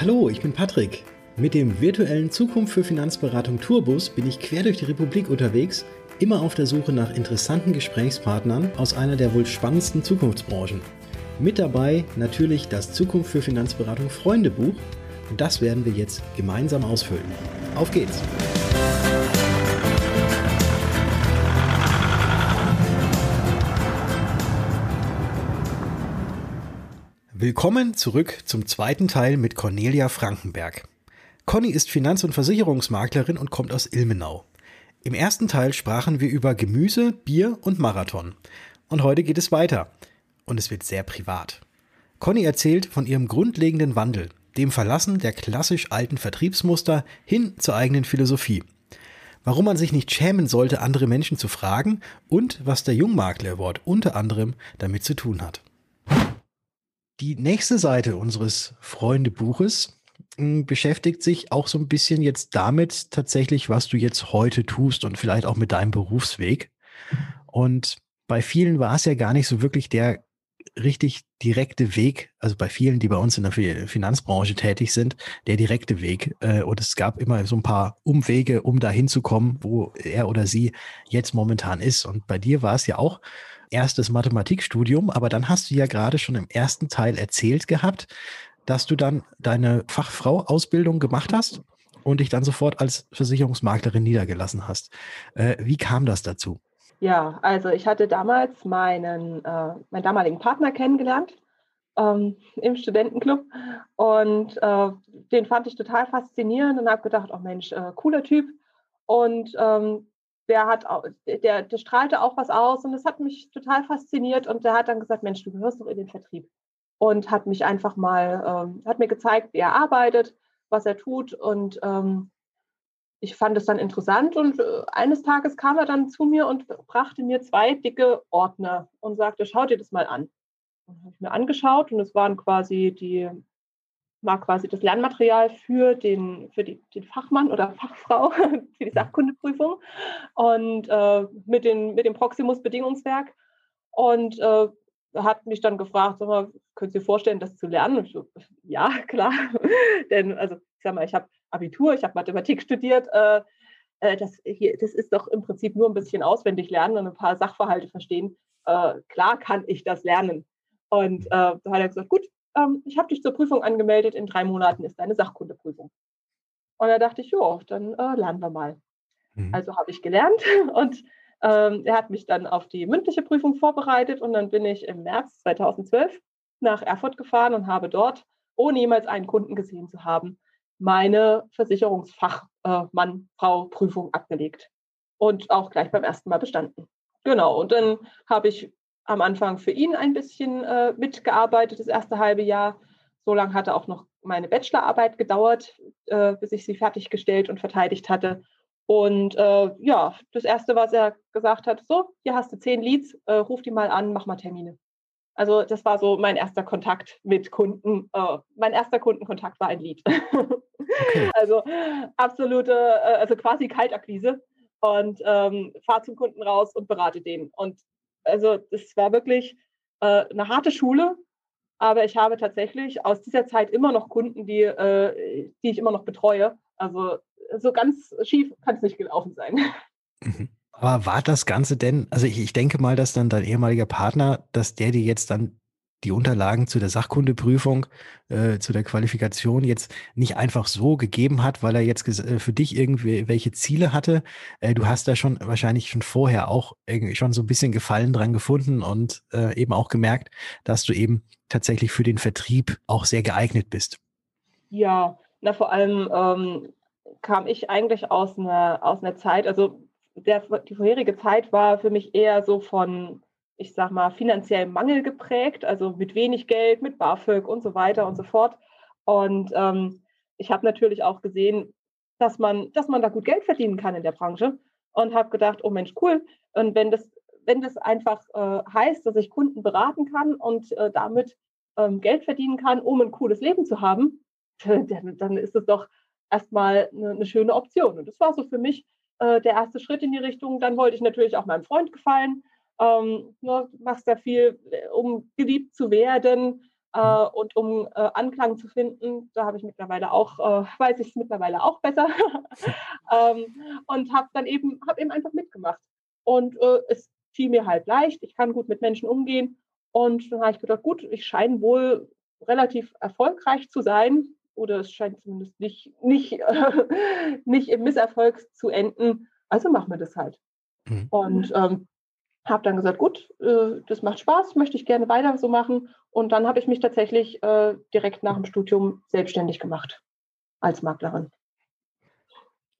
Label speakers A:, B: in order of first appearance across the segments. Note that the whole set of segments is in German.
A: Hallo, ich bin Patrick. Mit dem virtuellen Zukunft für Finanzberatung Tourbus bin ich quer durch die Republik unterwegs, immer auf der Suche nach interessanten Gesprächspartnern aus einer der wohl spannendsten Zukunftsbranchen. Mit dabei natürlich das Zukunft für Finanzberatung Freundebuch und das werden wir jetzt gemeinsam ausfüllen. Auf geht's! Willkommen zurück zum zweiten Teil mit Cornelia Frankenberg. Conny ist Finanz- und Versicherungsmaklerin und kommt aus Ilmenau. Im ersten Teil sprachen wir über Gemüse, Bier und Marathon. Und heute geht es weiter. Und es wird sehr privat. Conny erzählt von ihrem grundlegenden Wandel, dem Verlassen der klassisch alten Vertriebsmuster hin zur eigenen Philosophie. Warum man sich nicht schämen sollte, andere Menschen zu fragen und was der Jungmakler Award unter anderem damit zu tun hat. Die nächste Seite unseres Freundebuches hm, beschäftigt sich auch so ein bisschen jetzt damit tatsächlich, was du jetzt heute tust und vielleicht auch mit deinem Berufsweg. Und bei vielen war es ja gar nicht so wirklich der richtig direkte Weg, also bei vielen, die bei uns in der Finanzbranche tätig sind, der direkte Weg. Äh, und es gab immer so ein paar Umwege, um dahin zu kommen, wo er oder sie jetzt momentan ist. Und bei dir war es ja auch erstes Mathematikstudium, aber dann hast du ja gerade schon im ersten Teil erzählt gehabt, dass du dann deine Fachfrau-Ausbildung gemacht hast und dich dann sofort als Versicherungsmaklerin niedergelassen hast. Äh, wie kam das dazu?
B: Ja, also ich hatte damals meinen, äh, meinen damaligen Partner kennengelernt ähm, im Studentenclub. Und äh, den fand ich total faszinierend und habe gedacht, oh Mensch, äh, cooler Typ. Und ähm, der hat der, der strahlte auch was aus und das hat mich total fasziniert. Und der hat dann gesagt, Mensch, du gehörst doch in den Vertrieb. Und hat mich einfach mal, ähm, hat mir gezeigt, wie er arbeitet, was er tut. Und ähm, ich fand es dann interessant und äh, eines Tages kam er dann zu mir und brachte mir zwei dicke Ordner und sagte, schau dir das mal an. Und habe ich mir angeschaut und es waren quasi die war quasi das Lernmaterial für den, für die, den Fachmann oder Fachfrau für die mhm. Sachkundeprüfung und äh, mit, den, mit dem Proximus-Bedingungswerk und äh, hat mich dann gefragt, sag mal, können Sie sich vorstellen, das zu lernen? So, ja, klar. Denn, also, ich sag mal, ich habe Abitur, ich habe Mathematik studiert. Äh, äh, das, hier, das ist doch im Prinzip nur ein bisschen auswendig lernen und ein paar Sachverhalte verstehen. Äh, klar kann ich das lernen. Und äh, da hat er gesagt, gut, ähm, ich habe dich zur Prüfung angemeldet, in drei Monaten ist deine Sachkundeprüfung. Und da dachte ich, ja, dann äh, lernen wir mal. Mhm. Also habe ich gelernt und ähm, er hat mich dann auf die mündliche Prüfung vorbereitet und dann bin ich im März 2012 nach Erfurt gefahren und habe dort, ohne jemals einen Kunden gesehen zu haben, meine Versicherungsfachmann-Frau-Prüfung äh, abgelegt und auch gleich beim ersten Mal bestanden. Genau, und dann habe ich am Anfang für ihn ein bisschen äh, mitgearbeitet, das erste halbe Jahr. So lange hatte auch noch meine Bachelorarbeit gedauert, äh, bis ich sie fertiggestellt und verteidigt hatte. Und äh, ja, das Erste, was er gesagt hat, so, hier hast du zehn Leads, äh, ruf die mal an, mach mal Termine. Also das war so mein erster Kontakt mit Kunden. Äh, mein erster Kundenkontakt war ein Lied. Okay. Also absolute, äh, also quasi Kaltakquise und ähm, fahr zum Kunden raus und berate den. Und also das war wirklich äh, eine harte Schule, aber ich habe tatsächlich aus dieser Zeit immer noch Kunden, die, äh, die ich immer noch betreue. Also so ganz schief kann es nicht gelaufen sein.
A: Mhm. Aber war das Ganze denn, also ich, ich denke mal, dass dann dein ehemaliger Partner, dass der dir jetzt dann die Unterlagen zu der Sachkundeprüfung, äh, zu der Qualifikation jetzt nicht einfach so gegeben hat, weil er jetzt äh, für dich irgendwie welche Ziele hatte. Äh, du hast da schon wahrscheinlich schon vorher auch schon so ein bisschen Gefallen dran gefunden und äh, eben auch gemerkt, dass du eben tatsächlich für den Vertrieb auch sehr geeignet bist.
B: Ja, na vor allem ähm, kam ich eigentlich aus einer, aus einer Zeit, also der, die vorherige Zeit war für mich eher so von ich sag mal, finanziellem Mangel geprägt, also mit wenig Geld, mit BAföG und so weiter und so fort. Und ähm, ich habe natürlich auch gesehen, dass man, dass man da gut Geld verdienen kann in der Branche und habe gedacht, oh Mensch, cool. Und wenn das, wenn das einfach äh, heißt, dass ich Kunden beraten kann und äh, damit ähm, Geld verdienen kann, um ein cooles Leben zu haben, dann, dann ist es doch erstmal eine, eine schöne Option. Und das war so für mich äh, der erste Schritt in die Richtung. Dann wollte ich natürlich auch meinem Freund gefallen ähm, ne, machst da viel, äh, um geliebt zu werden. Äh, mhm. und um äh, Anklang zu finden, da habe ich mittlerweile auch, äh, weiß ich es mittlerweile auch besser. ähm, und habe dann eben, habe eben einfach mitgemacht. Und äh, es fiel mir halt leicht, ich kann gut mit Menschen umgehen. Und dann habe ich gedacht, gut, ich scheine wohl relativ erfolgreich zu sein. Oder es scheint zumindest nicht, nicht, nicht im Misserfolg zu enden. Also machen wir das halt. Mhm. Und ähm, habe dann gesagt, gut, äh, das macht Spaß, möchte ich gerne weiter so machen. Und dann habe ich mich tatsächlich äh, direkt nach dem Studium selbstständig gemacht als Maklerin.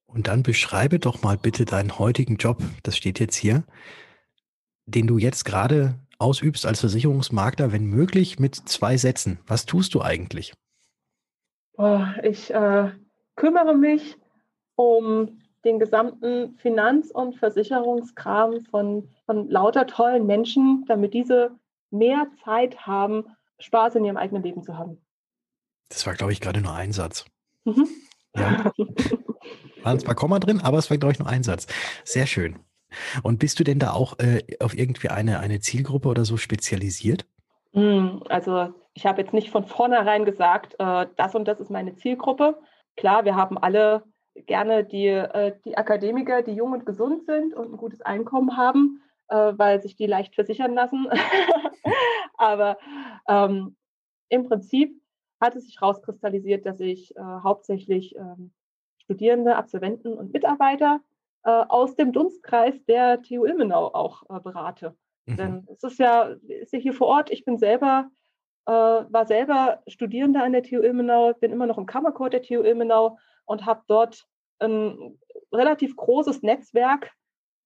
A: Und dann beschreibe doch mal bitte deinen heutigen Job, das steht jetzt hier, den du jetzt gerade ausübst als Versicherungsmakler, wenn möglich, mit zwei Sätzen. Was tust du eigentlich?
B: Ich äh, kümmere mich um den gesamten Finanz- und Versicherungskram von, von lauter tollen Menschen, damit diese mehr Zeit haben, Spaß in ihrem eigenen Leben zu haben.
A: Das war, glaube ich, gerade nur ein Satz. Mhm. Ja. Waren zwar Komma drin, aber es war, glaube ich, nur ein Satz. Sehr schön. Und bist du denn da auch äh, auf irgendwie eine, eine Zielgruppe oder so spezialisiert?
B: Hm, also ich habe jetzt nicht von vornherein gesagt, äh, das und das ist meine Zielgruppe. Klar, wir haben alle gerne die, äh, die Akademiker, die jung und gesund sind und ein gutes Einkommen haben, äh, weil sich die leicht versichern lassen. Aber ähm, im Prinzip hat es sich herauskristallisiert, dass ich äh, hauptsächlich ähm, Studierende, Absolventen und Mitarbeiter äh, aus dem Dunstkreis der TU Ilmenau auch äh, berate. Mhm. Denn es ist ja, ist ja hier vor Ort, ich bin selber, äh, war selber Studierende an der TU Ilmenau, bin immer noch im Kammerchor der TU Ilmenau und habe dort ein relativ großes Netzwerk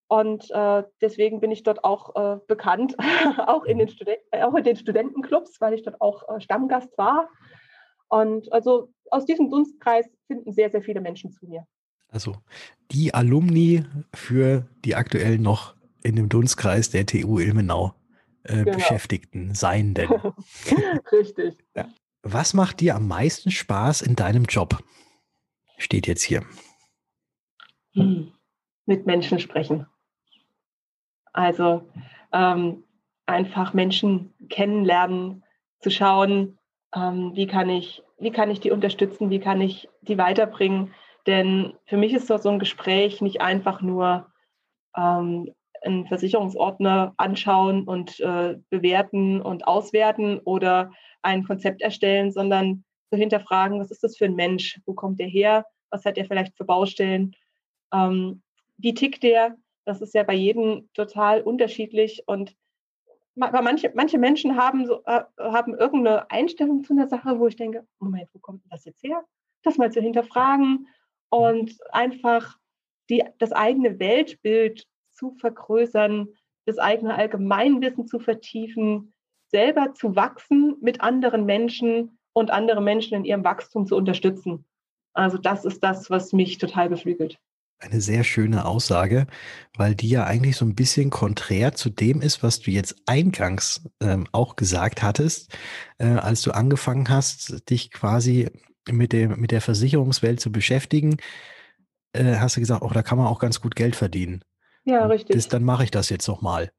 B: und äh, deswegen bin ich dort auch äh, bekannt, auch, in den äh, auch in den Studentenclubs, weil ich dort auch äh, Stammgast war. Und also aus diesem Dunstkreis finden sehr, sehr viele Menschen zu mir.
A: Also die Alumni für die aktuell noch in dem Dunstkreis der TU Ilmenau äh, genau. Beschäftigten sein denn.
B: Richtig.
A: Ja. Was macht dir am meisten Spaß in deinem Job? Steht jetzt hier.
B: Hm. Mit Menschen sprechen. Also ähm, einfach Menschen kennenlernen, zu schauen, ähm, wie, kann ich, wie kann ich die unterstützen, wie kann ich die weiterbringen. Denn für mich ist so ein Gespräch nicht einfach nur ähm, einen Versicherungsordner anschauen und äh, bewerten und auswerten oder ein Konzept erstellen, sondern zu hinterfragen, was ist das für ein Mensch, wo kommt der her, was hat er vielleicht für Baustellen, ähm, wie tickt der, das ist ja bei jedem total unterschiedlich und manche, manche Menschen haben, so, äh, haben irgendeine Einstellung zu einer Sache, wo ich denke, Moment, wo kommt das jetzt her? Das mal zu hinterfragen und einfach die, das eigene Weltbild zu vergrößern, das eigene Allgemeinwissen zu vertiefen, selber zu wachsen mit anderen Menschen und andere Menschen in ihrem Wachstum zu unterstützen. Also das ist das, was mich total beflügelt
A: eine sehr schöne Aussage, weil die ja eigentlich so ein bisschen konträr zu dem ist, was du jetzt eingangs ähm, auch gesagt hattest, äh, als du angefangen hast, dich quasi mit, dem, mit der Versicherungswelt zu beschäftigen, äh, hast du gesagt, oh, da kann man auch ganz gut Geld verdienen.
B: Ja, richtig.
A: Das, dann mache ich das jetzt noch mal.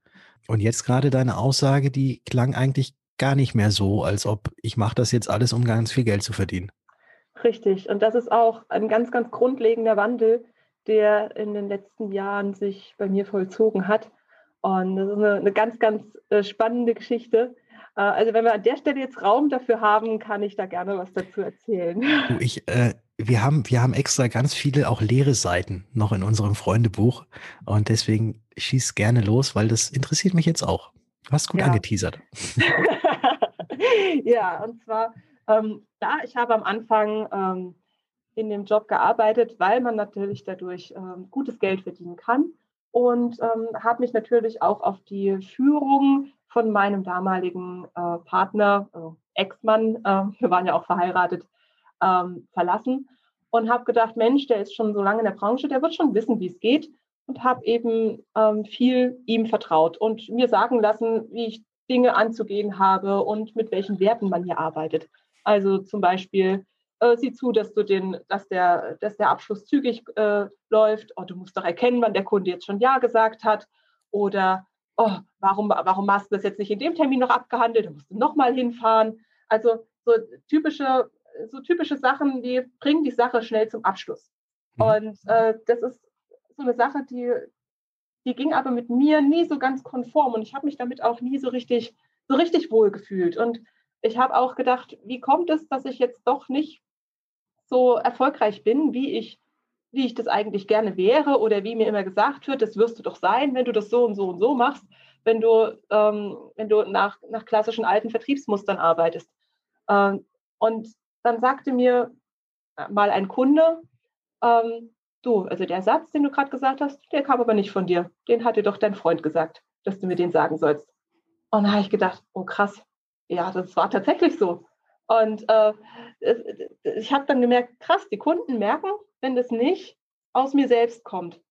A: Und jetzt gerade deine Aussage, die klang eigentlich gar nicht mehr so, als ob ich mache das jetzt alles, um ganz viel Geld zu verdienen.
B: Richtig. Und das ist auch ein ganz, ganz grundlegender Wandel, der in den letzten Jahren sich bei mir vollzogen hat. Und das ist eine, eine ganz, ganz äh, spannende Geschichte. Äh, also wenn wir an der Stelle jetzt Raum dafür haben, kann ich da gerne was dazu erzählen.
A: Ich, äh, wir, haben, wir haben extra ganz viele auch leere Seiten noch in unserem Freundebuch. Und deswegen schieß gerne los, weil das interessiert mich jetzt auch. Du hast gut ja. angeteasert.
B: ja, und zwar, ähm, ja, ich habe am Anfang ähm, in dem Job gearbeitet, weil man natürlich dadurch ähm, gutes Geld verdienen kann und ähm, habe mich natürlich auch auf die Führung von meinem damaligen äh, Partner, also Ex-Mann, äh, wir waren ja auch verheiratet, ähm, verlassen und habe gedacht, Mensch, der ist schon so lange in der Branche, der wird schon wissen, wie es geht und habe eben ähm, viel ihm vertraut und mir sagen lassen, wie ich Dinge anzugehen habe und mit welchen Werten man hier arbeitet. Also zum Beispiel äh, sieh zu, dass du den, dass der, dass der Abschluss zügig äh, läuft. Oh, du musst doch erkennen, wann der Kunde jetzt schon Ja gesagt hat. Oder oh, warum, warum hast du das jetzt nicht in dem Termin noch abgehandelt? Du musst nochmal hinfahren. Also so typische, so typische Sachen, die bringen die Sache schnell zum Abschluss. Mhm. Und äh, das ist so eine Sache, die, die ging aber mit mir nie so ganz konform und ich habe mich damit auch nie so richtig, so richtig wohl gefühlt. Und ich habe auch gedacht, wie kommt es, dass ich jetzt doch nicht so erfolgreich bin, wie ich, wie ich das eigentlich gerne wäre oder wie mir immer gesagt wird, das wirst du doch sein, wenn du das so und so und so machst, wenn du, ähm, wenn du nach, nach klassischen alten Vertriebsmustern arbeitest. Ähm, und dann sagte mir mal ein Kunde, ähm, du, also der Satz, den du gerade gesagt hast, der kam aber nicht von dir. Den hat dir doch dein Freund gesagt, dass du mir den sagen sollst. Und da habe ich gedacht, oh krass, ja, das war tatsächlich so. Und äh, ich habe dann gemerkt, krass, die Kunden merken, wenn das nicht aus mir selbst kommt.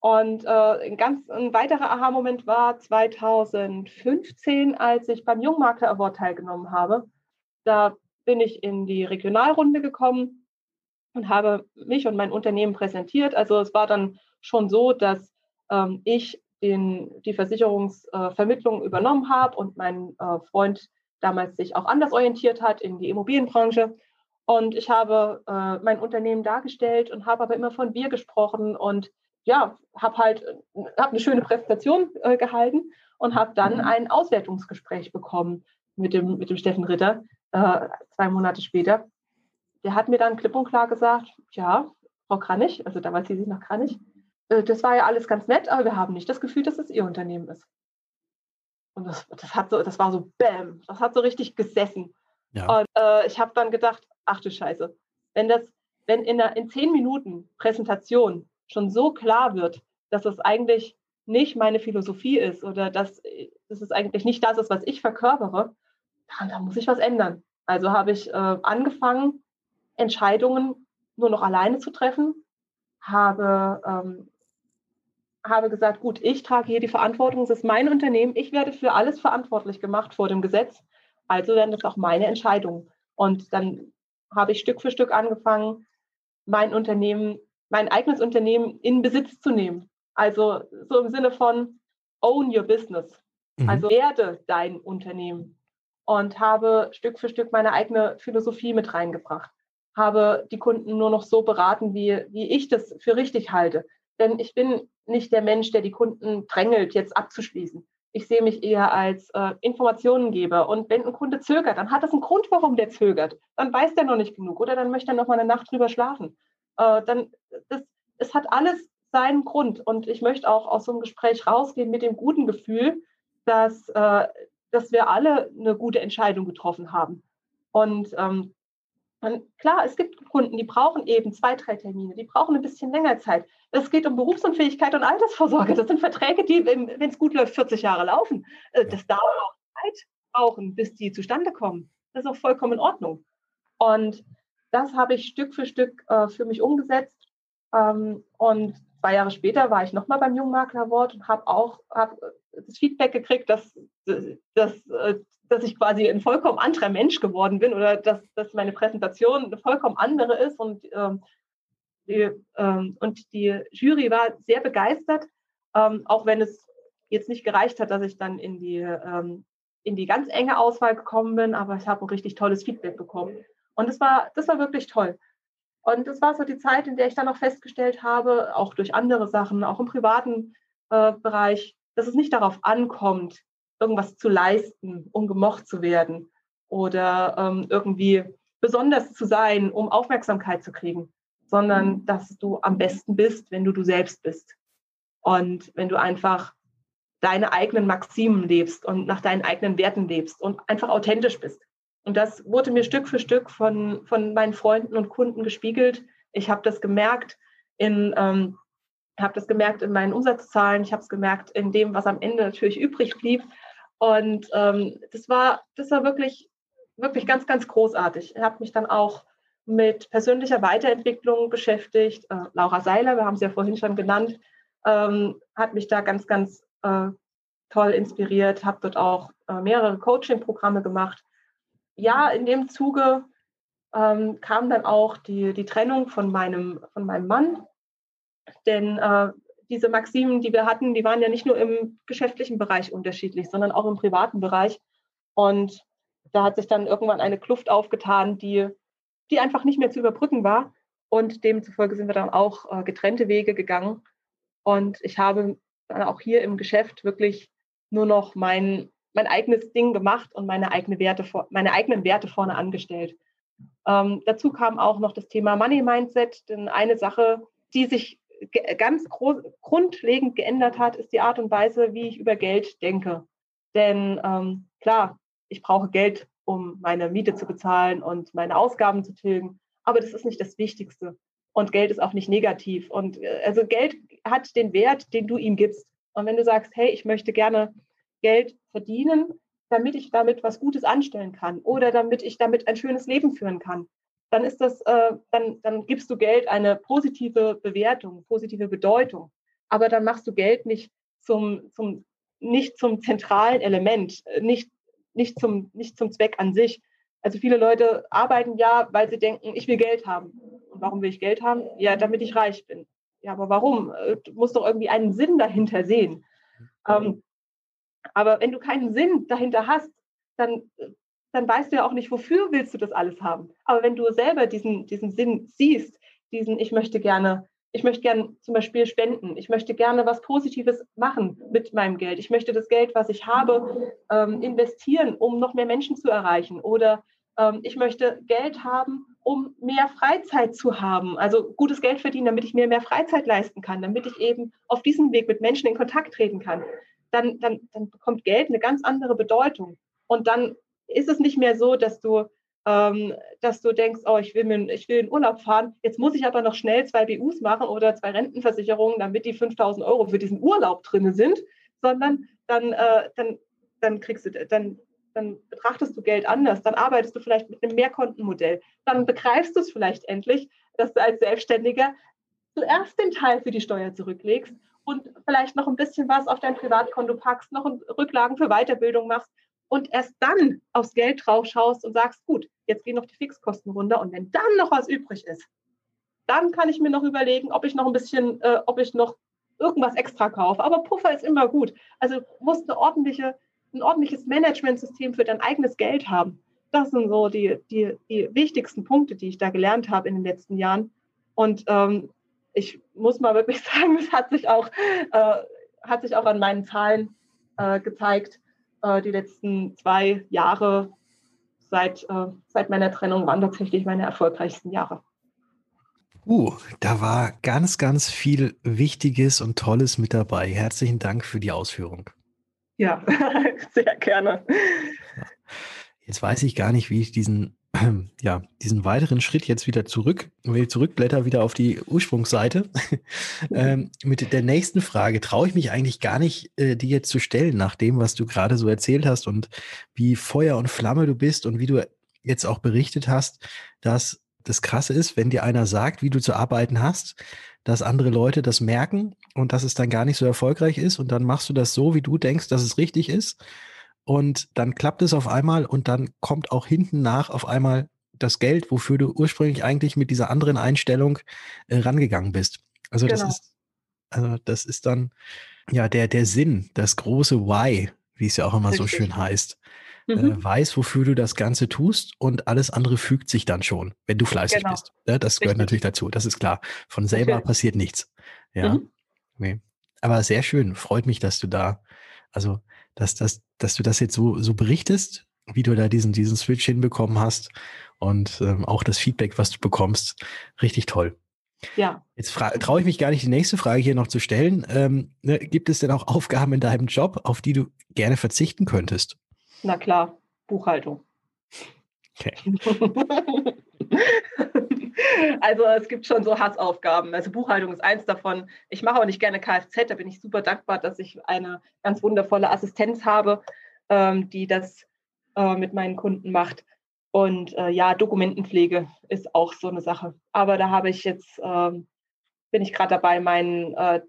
B: Und äh, ein ganz ein weiterer Aha-Moment war 2015, als ich beim Jungmakler Award teilgenommen habe. Da bin ich in die Regionalrunde gekommen und habe mich und mein Unternehmen präsentiert. Also es war dann schon so, dass ähm, ich den, die Versicherungsvermittlung äh, übernommen habe und mein äh, Freund damals sich auch anders orientiert hat in die Immobilienbranche. Und ich habe äh, mein Unternehmen dargestellt und habe aber immer von wir gesprochen und ja, habe halt hab eine schöne Präsentation äh, gehalten und habe dann mhm. ein Auswertungsgespräch bekommen mit dem, mit dem Steffen Ritter äh, zwei Monate später. Der hat mir dann klipp und klar gesagt, ja, Frau Kranich, also damals hieß ich noch Kranich, äh, das war ja alles ganz nett, aber wir haben nicht das Gefühl, dass es Ihr Unternehmen ist. Und das, das, hat so, das war so Bäm, das hat so richtig gesessen. Ja. Und äh, ich habe dann gedacht, ach du Scheiße, wenn das, wenn in, der, in zehn Minuten Präsentation schon so klar wird, dass es eigentlich nicht meine Philosophie ist oder dass, dass es eigentlich nicht das ist, was ich verkörpere, dann, dann muss ich was ändern. Also habe ich äh, angefangen, Entscheidungen nur noch alleine zu treffen, habe, ähm, habe gesagt, gut, ich trage hier die Verantwortung, es ist mein Unternehmen, ich werde für alles verantwortlich gemacht vor dem Gesetz, also werden das auch meine Entscheidungen. Und dann habe ich Stück für Stück angefangen, mein Unternehmen, mein eigenes Unternehmen in Besitz zu nehmen. Also so im Sinne von own your business. Mhm. Also werde dein Unternehmen und habe Stück für Stück meine eigene Philosophie mit reingebracht. Habe die Kunden nur noch so beraten, wie, wie ich das für richtig halte. Denn ich bin nicht der Mensch, der die Kunden drängelt, jetzt abzuschließen. Ich sehe mich eher als äh, Informationengeber. Und wenn ein Kunde zögert, dann hat das einen Grund, warum der zögert. Dann weiß der noch nicht genug oder dann möchte er noch mal eine Nacht drüber schlafen. Äh, dann, das, es hat alles seinen Grund. Und ich möchte auch aus so einem Gespräch rausgehen mit dem guten Gefühl, dass äh, dass wir alle eine gute Entscheidung getroffen haben. Und ähm, klar, es gibt Kunden, die brauchen eben zwei, drei Termine, die brauchen ein bisschen länger Zeit. Es geht um Berufsunfähigkeit und Altersvorsorge. Das sind Verträge, die, wenn es gut läuft, 40 Jahre laufen. Äh, das dauert auch Zeit brauchen, bis die zustande kommen. Das ist auch vollkommen in Ordnung. Und das habe ich Stück für Stück äh, für mich umgesetzt. Ähm, und zwei Jahre später war ich nochmal beim Jungmakler Award und habe auch hab das Feedback gekriegt, dass, dass, dass ich quasi ein vollkommen anderer Mensch geworden bin oder dass, dass meine Präsentation eine vollkommen andere ist. Und, ähm, die, ähm, und die Jury war sehr begeistert, ähm, auch wenn es jetzt nicht gereicht hat, dass ich dann in die, ähm, in die ganz enge Auswahl gekommen bin, aber ich habe ein richtig tolles Feedback bekommen. Und das war, das war wirklich toll. Und das war so die Zeit, in der ich dann auch festgestellt habe, auch durch andere Sachen, auch im privaten äh, Bereich, dass es nicht darauf ankommt, irgendwas zu leisten, um gemocht zu werden oder ähm, irgendwie besonders zu sein, um Aufmerksamkeit zu kriegen, sondern mhm. dass du am besten bist, wenn du du selbst bist. Und wenn du einfach deine eigenen Maximen lebst und nach deinen eigenen Werten lebst und einfach authentisch bist. Und das wurde mir Stück für Stück von, von meinen Freunden und Kunden gespiegelt. Ich habe das gemerkt in, ähm, habe das gemerkt in meinen Umsatzzahlen, ich habe es gemerkt in dem, was am Ende natürlich übrig blieb. Und ähm, das war, das war wirklich, wirklich ganz, ganz großartig. Ich habe mich dann auch mit persönlicher Weiterentwicklung beschäftigt. Äh, Laura Seiler, wir haben sie ja vorhin schon genannt, ähm, hat mich da ganz, ganz äh, toll inspiriert, habe dort auch äh, mehrere Coaching-Programme gemacht ja, in dem Zuge ähm, kam dann auch die, die Trennung von meinem, von meinem Mann. Denn äh, diese Maximen, die wir hatten, die waren ja nicht nur im geschäftlichen Bereich unterschiedlich, sondern auch im privaten Bereich. Und da hat sich dann irgendwann eine Kluft aufgetan, die, die einfach nicht mehr zu überbrücken war. Und demzufolge sind wir dann auch äh, getrennte Wege gegangen. Und ich habe dann auch hier im Geschäft wirklich nur noch mein, mein eigenes Ding gemacht und meine, eigene Werte, meine eigenen Werte vorne angestellt. Ähm, dazu kam auch noch das Thema Money Mindset, denn eine Sache, die sich ganz grundlegend geändert hat, ist die Art und Weise, wie ich über Geld denke. Denn ähm, klar, ich brauche Geld, um meine Miete zu bezahlen und meine Ausgaben zu tilgen, aber das ist nicht das Wichtigste. Und Geld ist auch nicht negativ. Und äh, also Geld hat den Wert, den du ihm gibst. Und wenn du sagst, hey, ich möchte gerne Geld verdienen, damit ich damit was Gutes anstellen kann oder damit ich damit ein schönes Leben führen kann, dann ist das, äh, dann, dann gibst du Geld eine positive Bewertung, positive Bedeutung. Aber dann machst du Geld nicht zum, zum, nicht zum zentralen Element, nicht, nicht, zum, nicht zum Zweck an sich. Also viele Leute arbeiten ja, weil sie denken, ich will Geld haben. Und warum will ich Geld haben? Ja, damit ich reich bin. Ja, aber warum? Äh, du musst doch irgendwie einen Sinn dahinter sehen. Ähm, aber wenn du keinen Sinn dahinter hast, dann, dann weißt du ja auch nicht, wofür willst du das alles haben. Aber wenn du selber diesen, diesen Sinn siehst, diesen, ich möchte gerne, ich möchte gerne zum Beispiel spenden, ich möchte gerne was Positives machen mit meinem Geld, ich möchte das Geld, was ich habe, ähm, investieren, um noch mehr Menschen zu erreichen oder ähm, ich möchte Geld haben, um mehr Freizeit zu haben, also gutes Geld verdienen, damit ich mir mehr Freizeit leisten kann, damit ich eben auf diesem Weg mit Menschen in Kontakt treten kann dann, dann, dann bekommt Geld eine ganz andere Bedeutung. Und dann ist es nicht mehr so, dass du, ähm, dass du denkst, oh, ich will, mir, ich will in Urlaub fahren, jetzt muss ich aber noch schnell zwei BUs machen oder zwei Rentenversicherungen, damit die 5000 Euro für diesen Urlaub drin sind, sondern dann, äh, dann, dann kriegst du, dann, dann betrachtest du Geld anders, dann arbeitest du vielleicht mit einem Mehrkontenmodell, dann begreifst du es vielleicht endlich, dass du als Selbstständiger zuerst den Teil für die Steuer zurücklegst und vielleicht noch ein bisschen was auf dein Privatkonto packst, noch Rücklagen für Weiterbildung machst und erst dann aufs Geld drauf schaust und sagst, gut, jetzt gehen noch die Fixkosten runter und wenn dann noch was übrig ist, dann kann ich mir noch überlegen, ob ich noch ein bisschen, äh, ob ich noch irgendwas extra kaufe. Aber Puffer ist immer gut. Also du musst eine ordentliche, ein ordentliches Managementsystem für dein eigenes Geld haben. Das sind so die, die, die wichtigsten Punkte, die ich da gelernt habe in den letzten Jahren. Und ähm, ich muss mal wirklich sagen, es hat sich auch, äh, hat sich auch an meinen Zahlen äh, gezeigt. Äh, die letzten zwei Jahre seit, äh, seit meiner Trennung waren tatsächlich meine erfolgreichsten Jahre.
A: Uh, da war ganz, ganz viel Wichtiges und Tolles mit dabei. Herzlichen Dank für die Ausführung.
B: Ja, sehr gerne.
A: Jetzt weiß ich gar nicht, wie ich diesen ja, diesen weiteren Schritt jetzt wieder zurück, wenn ich zurückblätter wieder auf die Ursprungsseite, ähm, mit der nächsten Frage traue ich mich eigentlich gar nicht, äh, die jetzt zu stellen, nach dem, was du gerade so erzählt hast und wie Feuer und Flamme du bist und wie du jetzt auch berichtet hast, dass das Krasse ist, wenn dir einer sagt, wie du zu arbeiten hast, dass andere Leute das merken und dass es dann gar nicht so erfolgreich ist und dann machst du das so, wie du denkst, dass es richtig ist und dann klappt es auf einmal und dann kommt auch hinten nach auf einmal das Geld, wofür du ursprünglich eigentlich mit dieser anderen Einstellung äh, rangegangen bist. Also genau. das ist, also das ist dann ja der der Sinn, das große Why, wie es ja auch immer Richtig. so schön heißt. Äh, mhm. Äh, weiß, wofür du das Ganze tust und alles andere fügt sich dann schon, wenn du fleißig genau. bist. Ja, das Richtig. gehört natürlich dazu, das ist klar. Von selber okay. passiert nichts. Ja. Mhm. Okay. Aber sehr schön, freut mich, dass du da, also dass, dass, dass du das jetzt so, so berichtest, wie du da diesen, diesen Switch hinbekommen hast und ähm, auch das Feedback, was du bekommst, richtig toll. Ja. Jetzt traue ich mich gar nicht, die nächste Frage hier noch zu stellen. Ähm, ne, gibt es denn auch Aufgaben in deinem Job, auf die du gerne verzichten könntest?
B: Na klar, Buchhaltung. Okay. Also es gibt schon so Hassaufgaben. Also Buchhaltung ist eins davon. Ich mache auch nicht gerne Kfz. Da bin ich super dankbar, dass ich eine ganz wundervolle Assistenz habe, ähm, die das äh, mit meinen Kunden macht. Und äh, ja, Dokumentenpflege ist auch so eine Sache. Aber da habe ich jetzt, ähm, bin ich gerade dabei, mein äh,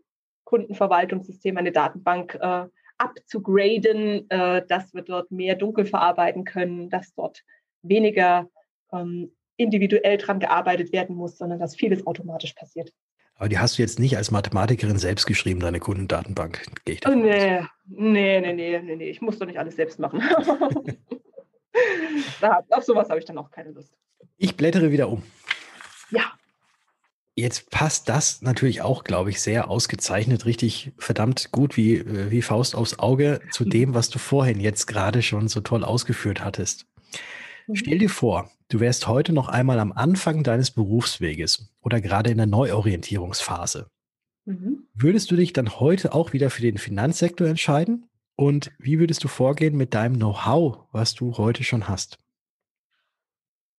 B: Kundenverwaltungssystem, meine Datenbank äh, abzugraden, äh, dass wir dort mehr dunkel verarbeiten können, dass dort weniger ähm, individuell dran gearbeitet werden muss, sondern dass vieles automatisch passiert.
A: Aber die hast du jetzt nicht als Mathematikerin selbst geschrieben, deine Kundendatenbank,
B: gehe ich davon nee, nee, nee, nee, nee, nee, ich muss doch nicht alles selbst machen. da, auf sowas habe ich dann auch keine Lust.
A: Ich blättere wieder um.
B: Ja.
A: Jetzt passt das natürlich auch, glaube ich, sehr ausgezeichnet, richtig verdammt gut wie, äh, wie Faust aufs Auge zu mhm. dem, was du vorhin jetzt gerade schon so toll ausgeführt hattest. Mhm. Stell dir vor, du wärst heute noch einmal am Anfang deines Berufsweges oder gerade in der Neuorientierungsphase. Mhm. Würdest du dich dann heute auch wieder für den Finanzsektor entscheiden? Und wie würdest du vorgehen mit deinem Know-how, was du heute schon hast?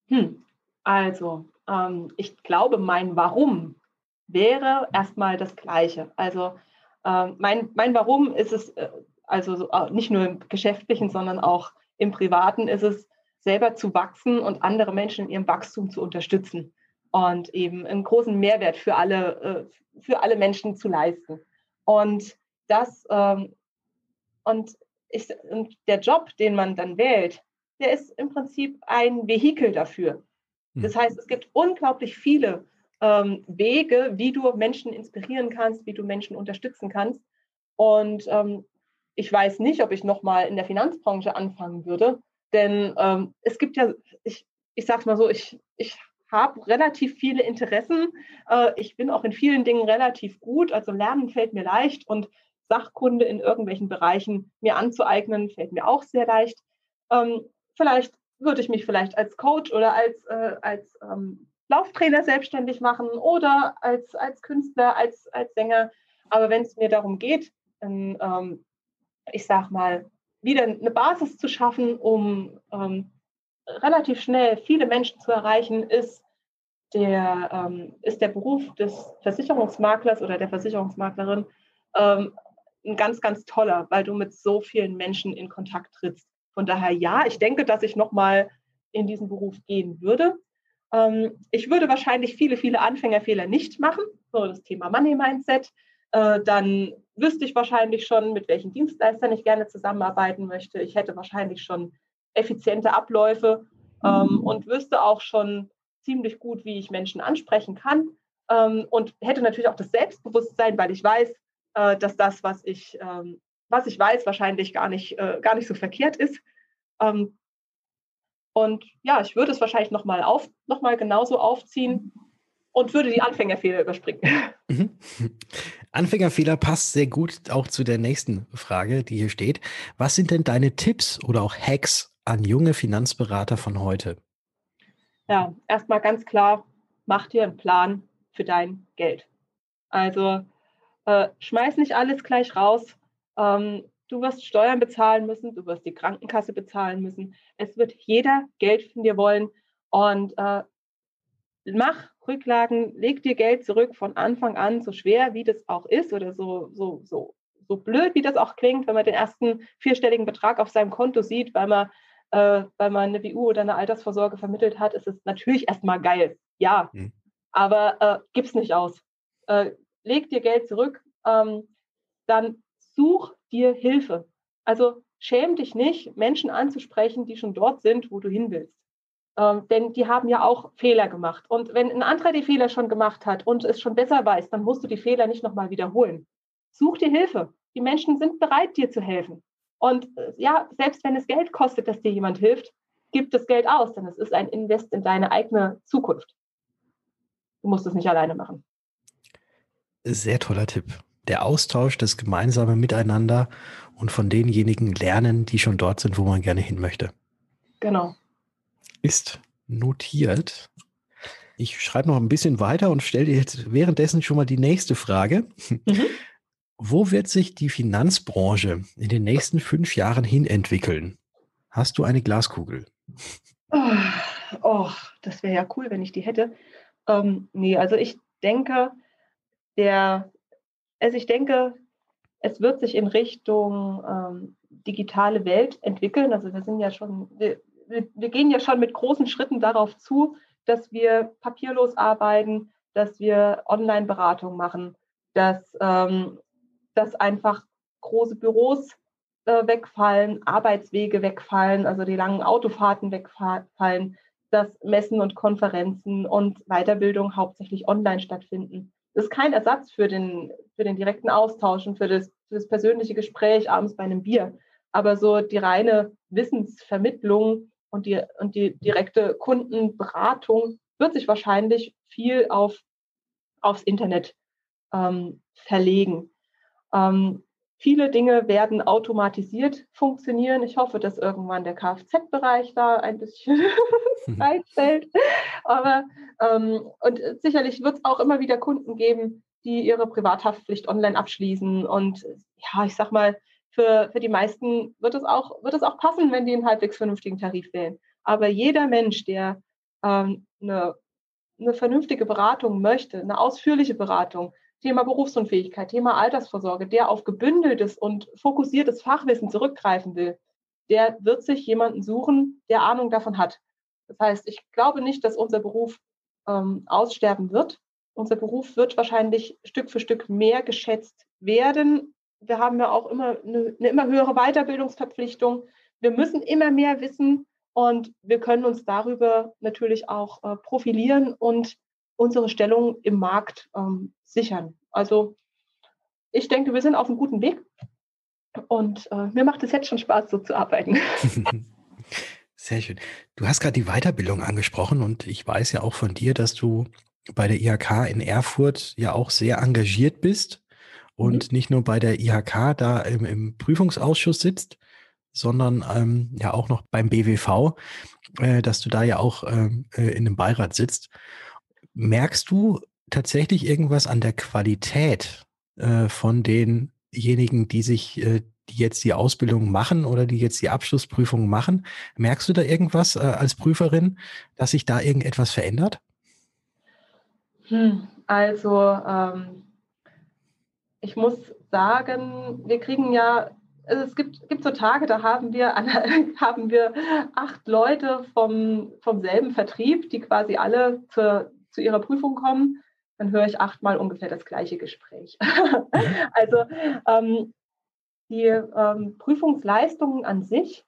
B: Hm. Also, ähm, ich glaube, mein Warum wäre erstmal das Gleiche. Also, ähm, mein, mein Warum ist es, äh, also äh, nicht nur im Geschäftlichen, sondern auch im Privaten, ist es, selber zu wachsen und andere Menschen in ihrem Wachstum zu unterstützen und eben einen großen Mehrwert für alle, äh, für alle Menschen zu leisten. Und das, ähm, und, ich, und der Job, den man dann wählt, der ist im Prinzip ein Vehikel dafür. Hm. Das heißt, es gibt unglaublich viele ähm, Wege, wie du Menschen inspirieren kannst, wie du Menschen unterstützen kannst. Und ähm, ich weiß nicht, ob ich nochmal in der Finanzbranche anfangen würde, denn ähm, es gibt ja, ich, ich sage mal so, ich, ich habe relativ viele Interessen. Äh, ich bin auch in vielen Dingen relativ gut. Also Lernen fällt mir leicht und Sachkunde in irgendwelchen Bereichen mir anzueignen, fällt mir auch sehr leicht. Ähm, vielleicht würde ich mich vielleicht als Coach oder als, äh, als ähm, Lauftrainer selbstständig machen oder als, als Künstler, als, als Sänger. Aber wenn es mir darum geht, in, ähm, ich sag mal, wieder eine Basis zu schaffen, um ähm, relativ schnell viele Menschen zu erreichen, ist der, ähm, ist der Beruf des Versicherungsmaklers oder der Versicherungsmaklerin ähm, ein ganz, ganz toller, weil du mit so vielen Menschen in Kontakt trittst. Von daher ja, ich denke, dass ich nochmal in diesen Beruf gehen würde. Ähm, ich würde wahrscheinlich viele, viele Anfängerfehler nicht machen, so das Thema Money Mindset. Äh, dann wüsste ich wahrscheinlich schon, mit welchen Dienstleistern ich gerne zusammenarbeiten möchte. Ich hätte wahrscheinlich schon effiziente Abläufe ähm, und wüsste auch schon ziemlich gut, wie ich Menschen ansprechen kann ähm, und hätte natürlich auch das Selbstbewusstsein, weil ich weiß, äh, dass das, was ich, ähm, was ich weiß, wahrscheinlich gar nicht, äh, gar nicht so verkehrt ist. Ähm, und ja, ich würde es wahrscheinlich nochmal auf, noch genauso aufziehen und würde die Anfängerfehler überspringen. Mhm.
A: Anfängerfehler passt sehr gut auch zu der nächsten Frage, die hier steht. Was sind denn deine Tipps oder auch Hacks an junge Finanzberater von heute?
B: Ja, erstmal ganz klar, mach dir einen Plan für dein Geld. Also äh, schmeiß nicht alles gleich raus. Ähm, du wirst Steuern bezahlen müssen, du wirst die Krankenkasse bezahlen müssen. Es wird jeder Geld von dir wollen. Und äh, mach Rücklagen, leg dir Geld zurück von Anfang an, so schwer wie das auch ist oder so, so, so, so blöd wie das auch klingt, wenn man den ersten vierstelligen Betrag auf seinem Konto sieht, weil man, äh, weil man eine WU oder eine Altersvorsorge vermittelt hat, ist es natürlich erstmal geil. Ja, mhm. aber äh, gib's nicht aus. Äh, leg dir Geld zurück, ähm, dann such dir Hilfe. Also schäm dich nicht, Menschen anzusprechen, die schon dort sind, wo du hin willst. Ähm, denn die haben ja auch Fehler gemacht. Und wenn ein anderer die Fehler schon gemacht hat und es schon besser weiß, dann musst du die Fehler nicht nochmal wiederholen. Such dir Hilfe. Die Menschen sind bereit, dir zu helfen. Und äh, ja, selbst wenn es Geld kostet, dass dir jemand hilft, gib das Geld aus, denn es ist ein Invest in deine eigene Zukunft. Du musst es nicht alleine machen.
A: Sehr toller Tipp. Der Austausch, das gemeinsame Miteinander und von denjenigen lernen, die schon dort sind, wo man gerne hin möchte.
B: Genau
A: ist notiert. Ich schreibe noch ein bisschen weiter und stelle dir jetzt währenddessen schon mal die nächste Frage. Mhm. Wo wird sich die Finanzbranche in den nächsten fünf Jahren hin entwickeln? Hast du eine Glaskugel?
B: Oh, oh das wäre ja cool, wenn ich die hätte. Ähm, nee, also ich denke, der, also ich denke, es wird sich in Richtung ähm, digitale Welt entwickeln. Also wir sind ja schon, wir, wir, gehen ja schon mit großen Schritten darauf zu, dass wir papierlos arbeiten, dass wir Online-Beratung machen, dass, ähm, dass einfach große Büros äh, wegfallen, Arbeitswege wegfallen, also die langen Autofahrten wegfallen, dass Messen und Konferenzen und Weiterbildung hauptsächlich online stattfinden. Das ist kein Ersatz für den, für den direkten Austausch und für das, für das persönliche Gespräch abends bei einem Bier. Aber so die reine Wissensvermittlung und die, und die direkte Kundenberatung wird sich wahrscheinlich viel auf, aufs Internet ähm, verlegen. Ähm, viele Dinge werden automatisiert funktionieren. Ich hoffe, dass irgendwann der Kfz-Bereich da ein bisschen reinfällt. Aber ähm, und sicherlich wird es auch immer wieder Kunden geben, die ihre Privathaftpflicht online abschließen. Und ja, ich sag mal, für, für die meisten wird es, auch, wird es auch passen, wenn die einen halbwegs vernünftigen Tarif wählen. Aber jeder Mensch, der ähm, eine, eine vernünftige Beratung möchte, eine ausführliche Beratung, Thema Berufsunfähigkeit, Thema Altersvorsorge, der auf gebündeltes und fokussiertes Fachwissen zurückgreifen will, der wird sich jemanden suchen, der Ahnung davon hat. Das heißt, ich glaube nicht, dass unser Beruf ähm, aussterben wird. Unser Beruf wird wahrscheinlich Stück für Stück mehr geschätzt werden. Wir haben ja auch immer eine, eine immer höhere Weiterbildungsverpflichtung. Wir müssen immer mehr wissen und wir können uns darüber natürlich auch äh, profilieren und unsere Stellung im Markt ähm, sichern. Also ich denke, wir sind auf einem guten Weg und äh, mir macht es jetzt schon Spaß, so zu arbeiten.
A: Sehr schön. Du hast gerade die Weiterbildung angesprochen und ich weiß ja auch von dir, dass du bei der IHK in Erfurt ja auch sehr engagiert bist und mhm. nicht nur bei der IHK da im, im Prüfungsausschuss sitzt, sondern ähm, ja auch noch beim BWV, äh, dass du da ja auch ähm, äh, in dem Beirat sitzt. Merkst du tatsächlich irgendwas an der Qualität äh, von denjenigen, die sich, äh, die jetzt die Ausbildung machen oder die jetzt die Abschlussprüfung machen? Merkst du da irgendwas äh, als Prüferin, dass sich da irgendetwas verändert?
B: Hm, also ähm, ich muss sagen, wir kriegen ja also es gibt, gibt so Tage, da haben wir, haben wir acht Leute vom, vom selben Vertrieb, die quasi alle zur, zu ihrer Prüfung kommen. Dann höre ich achtmal ungefähr das gleiche Gespräch. also ähm, die ähm, Prüfungsleistungen an sich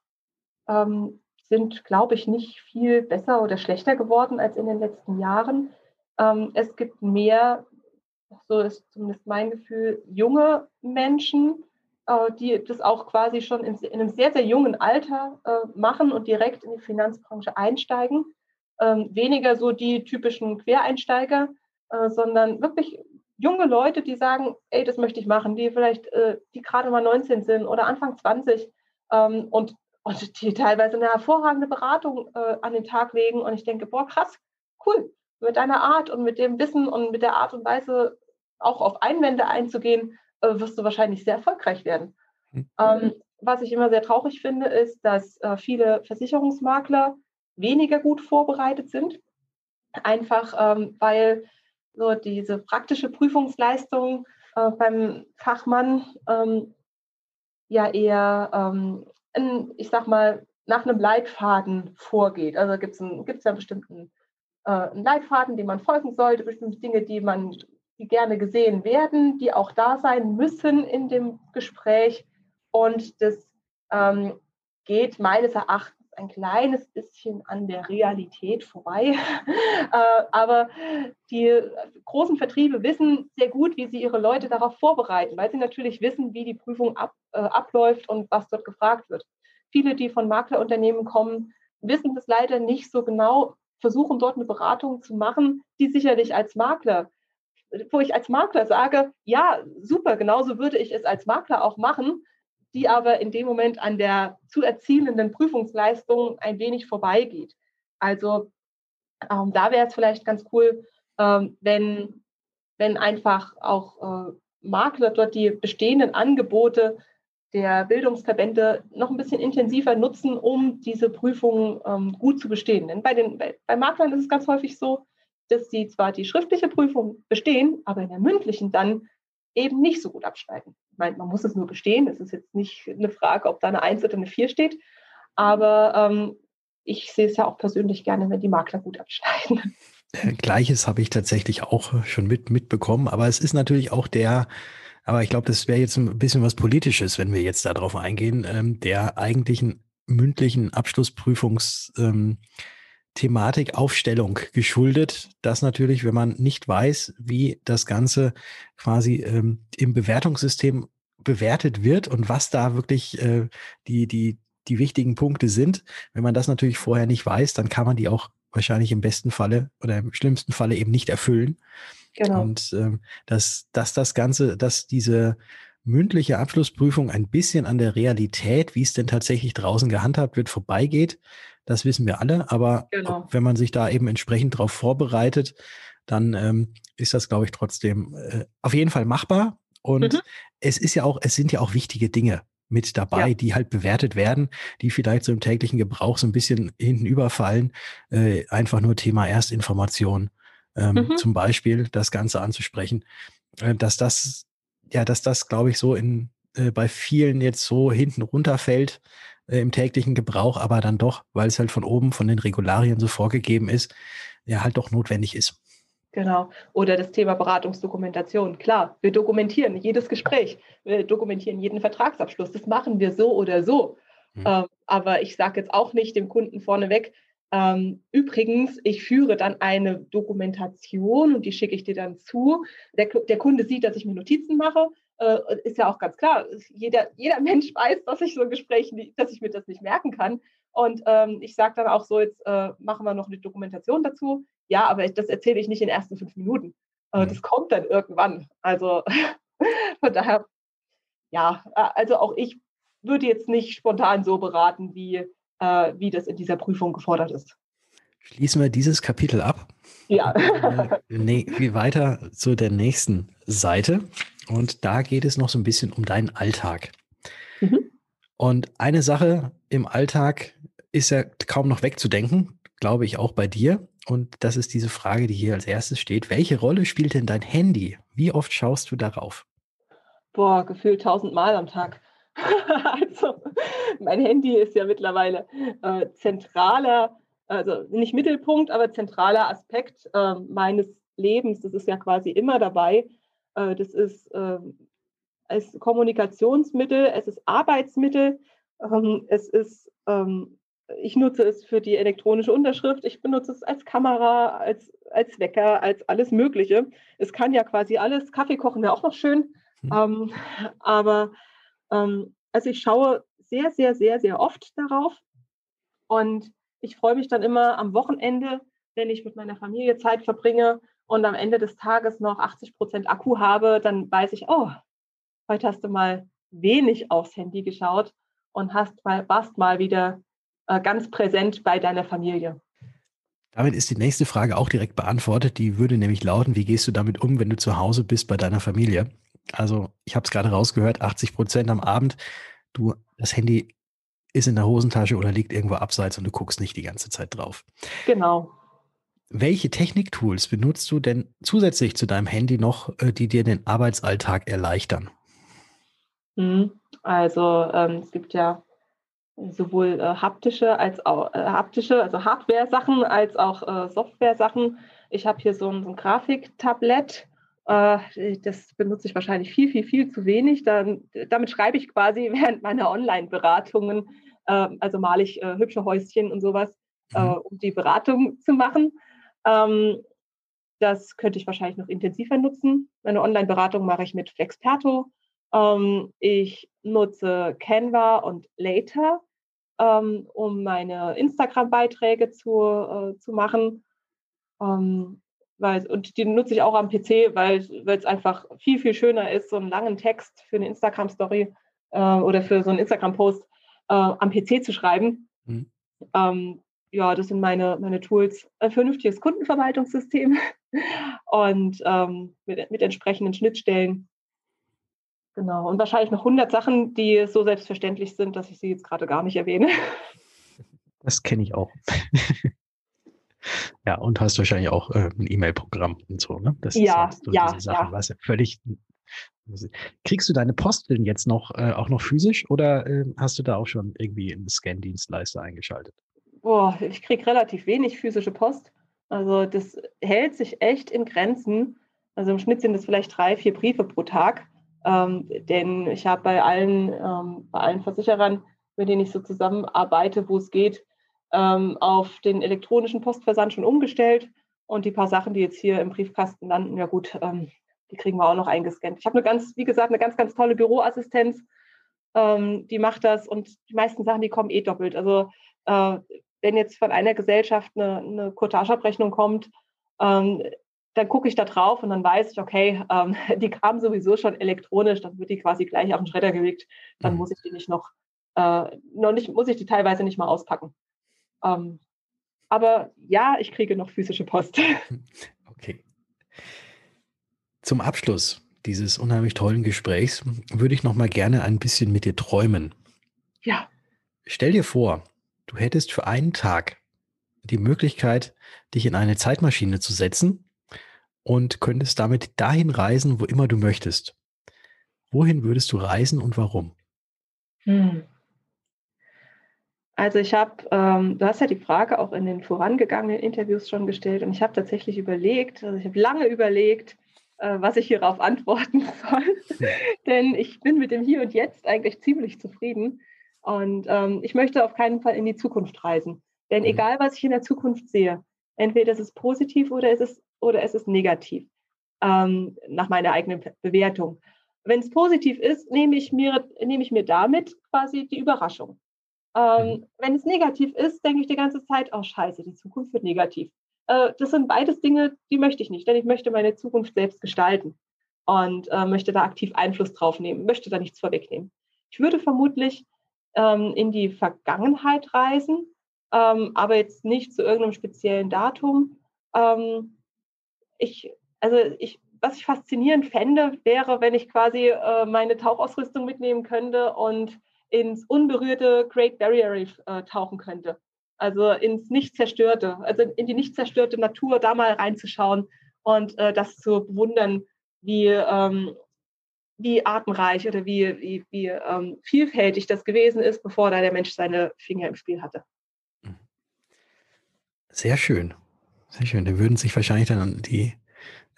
B: ähm, sind, glaube ich, nicht viel besser oder schlechter geworden als in den letzten Jahren. Ähm, es gibt mehr, so ist zumindest mein Gefühl, junge Menschen, äh, die das auch quasi schon in, in, einem sehr, sehr jungen Alter äh, machen und direkt in die Finanzbranche einsteigen. Ähm, weniger so die typischen Quereinsteiger, äh, sondern wirklich junge Leute, die sagen, ey, das möchte ich machen, die vielleicht, die gerade mal 19 sind oder Anfang 20 ähm, und, und die teilweise eine hervorragende Beratung an den Tag legen. Und ich denke, boah, krass, cool, mit deiner Art und mit dem Wissen und mit der Art und Weise auch auf Einwände einzugehen, äh, wirst du wahrscheinlich sehr erfolgreich werden. Mhm. Ähm, was ich immer sehr traurig finde, ist, dass äh, viele Versicherungsmakler weniger gut vorbereitet sind. Einfach ähm, weil so diese praktische Prüfungsleistung äh, beim Fachmann ähm, ja eher, ähm, in, ich sag mal, nach einem Leitfaden vorgeht. Also gibt es ja einen bestimmten äh, einen Leitfaden, den man folgen sollte, bestimmte Dinge, die man die gerne gesehen werden, die auch da sein müssen in dem Gespräch. Und das ähm, geht meines Erachtens ein kleines bisschen an der Realität vorbei. äh, aber die großen Vertriebe wissen sehr gut, wie sie ihre Leute darauf vorbereiten, weil sie natürlich wissen, wie die Prüfung ab, äh, abläuft und was dort gefragt wird. Viele, die von Maklerunternehmen kommen, wissen das leider nicht so genau, versuchen dort eine Beratung zu machen, die sicherlich als Makler wo ich als Makler sage, ja, super, genauso würde ich es als Makler auch machen, die aber in dem Moment an der zu erzielenden Prüfungsleistung ein wenig vorbeigeht. Also ähm, da wäre es vielleicht ganz cool, ähm, wenn, wenn einfach auch äh, Makler dort die bestehenden Angebote der Bildungsverbände noch ein bisschen intensiver nutzen, um diese Prüfungen ähm, gut zu bestehen. Denn bei, den, bei, bei Maklern ist es ganz häufig so, dass sie zwar die schriftliche Prüfung bestehen, aber in der mündlichen dann eben nicht so gut abschneiden. Ich meine, man muss es nur bestehen. Es ist jetzt nicht eine Frage, ob da eine Eins oder eine Vier steht. Aber ähm, ich sehe es ja auch persönlich gerne, wenn die Makler gut abschneiden.
A: Gleiches habe ich tatsächlich auch schon mit, mitbekommen. Aber es ist natürlich auch der, aber ich glaube, das wäre jetzt ein bisschen was Politisches, wenn wir jetzt darauf eingehen, ähm, der eigentlichen mündlichen Abschlussprüfungs, ähm, Thematik Aufstellung geschuldet, dass natürlich, wenn man nicht weiß, wie das Ganze quasi ähm, im Bewertungssystem bewertet wird und was da wirklich äh, die, die die wichtigen Punkte sind. Wenn man das natürlich vorher nicht weiß, dann kann man die auch wahrscheinlich im besten Falle oder im schlimmsten Falle eben nicht erfüllen. Genau. Und ähm, dass, dass das Ganze, dass diese mündliche Abschlussprüfung ein bisschen an der Realität, wie es denn tatsächlich draußen gehandhabt wird, vorbeigeht, das wissen wir alle. Aber genau. wenn man sich da eben entsprechend darauf vorbereitet, dann ähm, ist das, glaube ich, trotzdem äh, auf jeden Fall machbar. Und mhm. es ist ja auch, es sind ja auch wichtige Dinge mit dabei, ja. die halt bewertet werden, die vielleicht so im täglichen Gebrauch so ein bisschen hinten überfallen. Äh, einfach nur Thema Erstinformation, ähm, mhm. zum Beispiel das Ganze anzusprechen, äh, dass das, ja, dass das, glaube ich, so in äh, bei vielen jetzt so hinten runterfällt äh, im täglichen Gebrauch, aber dann doch, weil es halt von oben von den Regularien so vorgegeben ist, ja halt doch notwendig ist.
B: Genau. Oder das Thema Beratungsdokumentation. Klar, wir dokumentieren jedes Gespräch, wir dokumentieren jeden Vertragsabschluss. Das machen wir so oder so. Mhm. Ähm, aber ich sage jetzt auch nicht dem Kunden vorneweg, ähm, übrigens, ich führe dann eine Dokumentation und die schicke ich dir dann zu. Der, der Kunde sieht, dass ich mir Notizen mache. Äh, ist ja auch ganz klar. Jeder, jeder Mensch weiß, dass ich so ein Gespräch, dass ich mir das nicht merken kann. Und ähm, ich sage dann auch so, jetzt äh, machen wir noch eine Dokumentation dazu. Ja, aber das erzähle ich nicht in den ersten fünf Minuten. Äh, mhm. Das kommt dann irgendwann. Also von daher, ja, also auch ich würde jetzt nicht spontan so beraten, wie, äh, wie das in dieser Prüfung gefordert ist.
A: Schließen wir dieses Kapitel ab.
B: Ja.
A: nee, wie weiter zu der nächsten Seite. Und da geht es noch so ein bisschen um deinen Alltag. Mhm. Und eine Sache im Alltag ist ja kaum noch wegzudenken, glaube ich auch bei dir. Und das ist diese Frage, die hier als erstes steht. Welche Rolle spielt denn dein Handy? Wie oft schaust du darauf?
B: Boah, gefühlt tausendmal am Tag. Also mein Handy ist ja mittlerweile äh, zentraler, also nicht Mittelpunkt, aber zentraler Aspekt äh, meines Lebens. Das ist ja quasi immer dabei. Äh, das ist ähm, es Kommunikationsmittel, es ist Arbeitsmittel, ähm, es ist ähm, ich nutze es für die elektronische Unterschrift, ich benutze es als Kamera, als, als Wecker, als alles Mögliche. Es kann ja quasi alles. Kaffee kochen wäre auch noch schön. Mhm. Ähm, aber ähm, also ich schaue sehr, sehr, sehr, sehr oft darauf. Und ich freue mich dann immer am Wochenende, wenn ich mit meiner Familie Zeit verbringe und am Ende des Tages noch 80 Prozent Akku habe, dann weiß ich, oh, heute hast du mal wenig aufs Handy geschaut und hast mal, warst mal wieder äh, ganz präsent bei deiner Familie.
A: Damit ist die nächste Frage auch direkt beantwortet. Die würde nämlich lauten, wie gehst du damit um, wenn du zu Hause bist bei deiner Familie? Also ich habe es gerade rausgehört, 80 Prozent am Abend. Du, das Handy ist in der Hosentasche oder liegt irgendwo abseits und du guckst nicht die ganze Zeit drauf.
B: Genau.
A: Welche Techniktools benutzt du denn zusätzlich zu deinem Handy noch, äh, die dir den Arbeitsalltag erleichtern?
B: Hm, also ähm, es gibt ja sowohl äh, haptische als auch äh, haptische, also Hardware-Sachen als auch äh, Software-Sachen. Ich habe hier so ein, so ein Grafiktablett. Äh, das benutze ich wahrscheinlich viel, viel, viel zu wenig. Dann, damit schreibe ich quasi während meiner Online-Beratungen. Ähm, also male ich äh, hübsche Häuschen und sowas, äh, mhm. um die Beratung zu machen. Ähm, das könnte ich wahrscheinlich noch intensiver nutzen. Meine Online-Beratung mache ich mit Flexperto. Ähm, ich nutze Canva und Later, um meine Instagram-Beiträge zu, äh, zu machen. Weil, und die nutze ich auch am PC, weil es einfach viel, viel schöner ist, so einen langen Text für eine Instagram-Story äh, oder für so einen Instagram-Post äh, am PC zu schreiben. Mhm. Ähm, ja, das sind meine, meine Tools. Ein vernünftiges Kundenverwaltungssystem und ähm, mit, mit entsprechenden Schnittstellen Genau. Und wahrscheinlich noch 100 Sachen, die so selbstverständlich sind, dass ich sie jetzt gerade gar nicht erwähne.
A: Das kenne ich auch. ja, und hast wahrscheinlich auch äh, ein E-Mail-Programm und so, ne?
B: Das ja,
A: ist so
B: ja,
A: Sachen, ja. Was ja völlig. Kriegst du deine Post denn jetzt noch äh, auch noch physisch oder äh, hast du da auch schon irgendwie einen Scan-Dienstleister eingeschaltet?
B: Boah, ich kriege relativ wenig physische Post. Also das hält sich echt in Grenzen. Also im Schnitt sind es vielleicht drei, vier Briefe pro Tag. Ähm, denn ich habe bei allen, ähm, bei allen Versicherern, mit denen ich so zusammenarbeite, wo es geht, ähm, auf den elektronischen Postversand schon umgestellt. Und die paar Sachen, die jetzt hier im Briefkasten landen, ja gut, ähm, die kriegen wir auch noch eingescannt. Ich habe eine ganz, wie gesagt, eine ganz, ganz tolle Büroassistenz. ähm, die macht das und die meisten Sachen, die kommen eh doppelt. Also äh, wenn jetzt von einer Gesellschaft eine, eine Cottage-Abrechnung kommt, ähm, dann gucke ich da drauf und dann weiß ich, okay, ähm, die kam sowieso schon elektronisch, dann wird die quasi gleich auf den Schredder gelegt. Dann mhm. muss ich die nicht noch, äh, noch nicht, muss ich die teilweise nicht mal auspacken. Ähm, aber ja, ich kriege noch physische Post.
A: Okay. Zum Abschluss dieses unheimlich tollen Gesprächs würde ich noch mal gerne ein bisschen mit dir träumen.
B: Ja.
A: Stell dir vor, du hättest für einen Tag die Möglichkeit, dich in eine Zeitmaschine zu setzen und könntest damit dahin reisen, wo immer du möchtest. Wohin würdest du reisen und warum? Hm.
B: Also ich habe, ähm, du hast ja die Frage auch in den vorangegangenen Interviews schon gestellt und ich habe tatsächlich überlegt, also ich habe lange überlegt, äh, was ich hierauf antworten soll, denn ich bin mit dem Hier und Jetzt eigentlich ziemlich zufrieden und ähm, ich möchte auf keinen Fall in die Zukunft reisen, denn mhm. egal was ich in der Zukunft sehe, entweder ist es positiv oder ist es oder ist es negativ ähm, nach meiner eigenen Bewertung. Wenn es positiv ist, nehme ich mir nehme ich mir damit quasi die Überraschung. Ähm, mhm. wenn es negativ ist, denke ich die ganze Zeit, oh scheiße, die Zukunft wird negativ. Äh, das sind beides Dinge, die möchte ich nicht, denn ich möchte meine Zukunft selbst gestalten und äh, möchte da aktiv Einfluss drauf nehmen, möchte da nichts vorwegnehmen. Ich würde vermutlich ähm, in die Vergangenheit reisen, ähm, aber jetzt nicht zu irgendeinem speziellen Datum. Ähm, ich, also ich, was ich faszinierend fände, wäre, wenn ich quasi äh, meine Tauchausrüstung mitnehmen könnte und ins unberührte Great Barrier Reef äh, tauchen könnte. Also ins nicht zerstörte, also in die nicht zerstörte Natur da mal reinzuschauen und äh, das zu bewundern, wie, ähm, wie artenreich oder wie, wie, wie ähm, vielfältig das gewesen ist, bevor da der Mensch seine Finger im Spiel hatte.
A: Sehr schön. Sehr schön. Da würden sich wahrscheinlich dann die,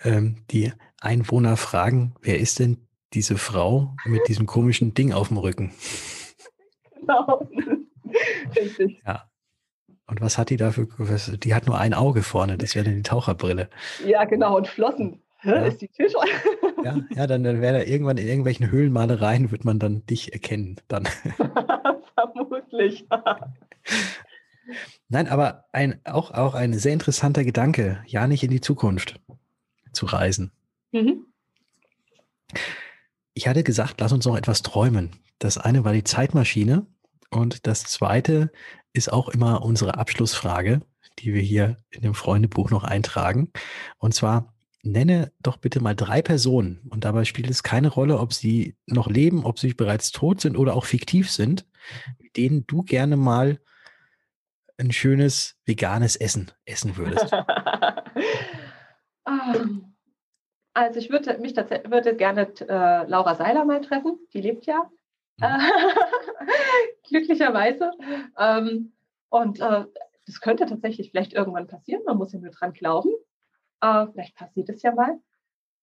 A: ähm, die Einwohner fragen, wer ist denn diese Frau mit diesem komischen Ding auf dem Rücken? Genau. Richtig. Ja. Und was hat die dafür? Die hat nur ein Auge vorne, das wäre dann die Taucherbrille.
B: Ja, genau, und Flossen. Ja. Ist die Tisch?
A: ja, ja, dann, dann wäre da irgendwann in irgendwelchen Höhlenmalereien, wird man dann dich erkennen. Dann.
B: Vermutlich.
A: Nein, aber ein, auch, auch ein sehr interessanter Gedanke, ja nicht in die Zukunft zu reisen. Mhm. Ich hatte gesagt, lass uns noch etwas träumen. Das eine war die Zeitmaschine und das zweite ist auch immer unsere Abschlussfrage, die wir hier in dem Freundebuch noch eintragen. Und zwar, nenne doch bitte mal drei Personen. Und dabei spielt es keine Rolle, ob sie noch leben, ob sie bereits tot sind oder auch fiktiv sind, mit denen du gerne mal ein schönes veganes Essen essen würdest.
B: Ähm, also ich würde mich würde gerne äh, Laura Seiler mal treffen, die lebt ja. Mhm. Glücklicherweise. Ähm, und äh, das könnte tatsächlich vielleicht irgendwann passieren. Man muss ja nur dran glauben. Äh, vielleicht passiert es ja mal.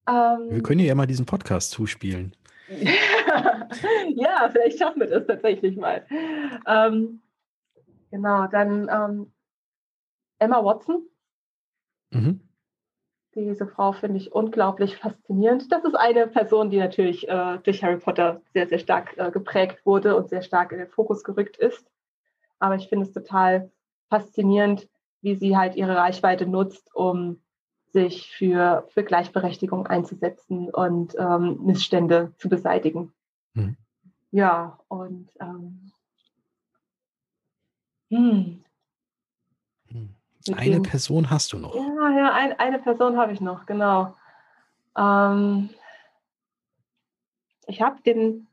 A: Ähm, wir können ja mal diesen Podcast zuspielen.
B: ja, vielleicht schaffen wir das tatsächlich mal. Ähm, genau, dann ähm, Emma Watson. Mhm. Diese Frau finde ich unglaublich faszinierend. Das ist eine Person, die natürlich äh, durch Harry Potter sehr, sehr stark äh, geprägt wurde und sehr stark in den Fokus gerückt ist. Aber ich finde es total faszinierend, wie sie halt ihre Reichweite nutzt, um sich für, für Gleichberechtigung einzusetzen und ähm, Missstände zu beseitigen. Mhm. Ja, und ähm,
A: hm, eine dem, Person hast du noch.
B: Ja, ja, ein, eine Person habe ich noch, genau. Ähm, ich habe den,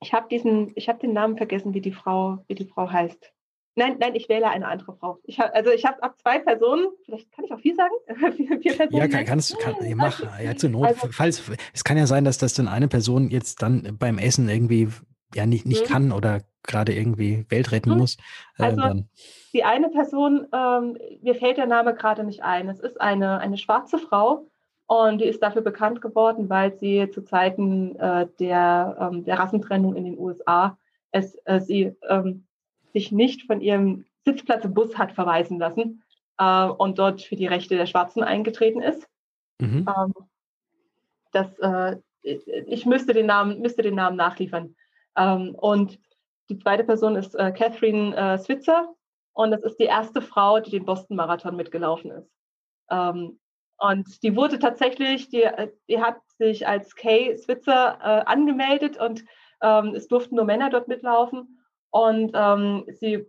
B: ich habe diesen, ich habe den Namen vergessen, wie die Frau, wie die Frau heißt. Nein, nein, ich wähle eine andere Frau. Ich hab, also ich habe ab zwei Personen, vielleicht kann ich auch viel sagen.
A: vier, Personen ja, kann, kannst du, kann, ja, mach, ja, zur Not. Also, falls, es kann ja sein, dass das dann eine Person jetzt dann beim Essen irgendwie ja nicht, nicht mhm. kann oder gerade irgendwie Welt retten mhm. muss.
B: Äh, also dann. die eine Person, ähm, mir fällt der Name gerade nicht ein. Es ist eine, eine schwarze Frau und die ist dafür bekannt geworden, weil sie zu Zeiten äh, der, ähm, der Rassentrennung in den USA es, äh, sie ähm, sich nicht von ihrem Sitzplatz im Bus hat verweisen lassen äh, und dort für die Rechte der Schwarzen eingetreten ist. Mhm. Ähm, das, äh, ich müsste den Namen, müsste den Namen nachliefern. Ähm, und die zweite Person ist äh, Catherine äh, Switzer und das ist die erste Frau, die den Boston-Marathon mitgelaufen ist. Ähm, und die wurde tatsächlich, die, die hat sich als Kay Switzer äh, angemeldet und ähm, es durften nur Männer dort mitlaufen. Und ähm, sie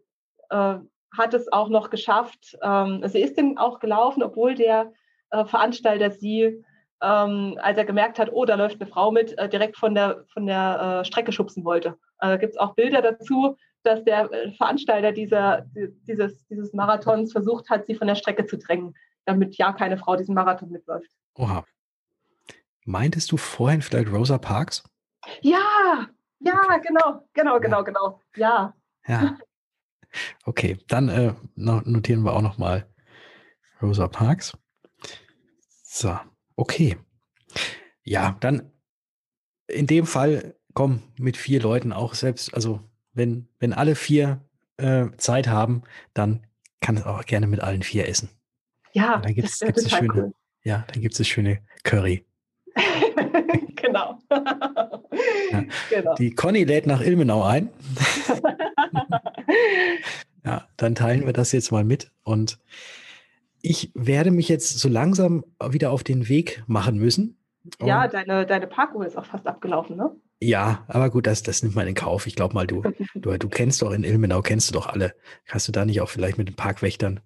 B: äh, hat es auch noch geschafft. Ähm, sie ist dann auch gelaufen, obwohl der äh, Veranstalter sie, ähm, als er gemerkt hat, oh, da läuft eine Frau mit, äh, direkt von der, von der äh, Strecke schubsen wollte. Also, da gibt es auch Bilder dazu, dass der äh, Veranstalter dieser, dieses, dieses Marathons versucht hat, sie von der Strecke zu drängen, damit ja keine Frau diesen Marathon mitläuft.
A: Oha. Meintest du vorhin vielleicht Rosa Parks?
B: Ja, ja, okay. genau, genau, genau, genau. Ja.
A: Ja. Okay, dann äh, notieren wir auch nochmal Rosa Parks. So, okay. Ja, dann in dem Fall, komm, mit vier Leuten auch selbst, also wenn, wenn alle vier äh, Zeit haben, dann kann es auch gerne mit allen vier essen.
B: Ja,
A: Und dann gibt es das schöne, cool. ja, dann gibt es das schöne Curry.
B: genau.
A: ja. genau. Die Conny lädt nach Ilmenau ein. ja, dann teilen wir das jetzt mal mit und ich werde mich jetzt so langsam wieder auf den Weg machen müssen.
B: Ja, deine, deine Parkuhr ist auch fast abgelaufen, ne?
A: Ja, aber gut, das, das nimmt man in Kauf. Ich glaube mal, du, du, du kennst doch in Ilmenau, kennst du doch alle. Hast du da nicht auch vielleicht mit den Parkwächtern?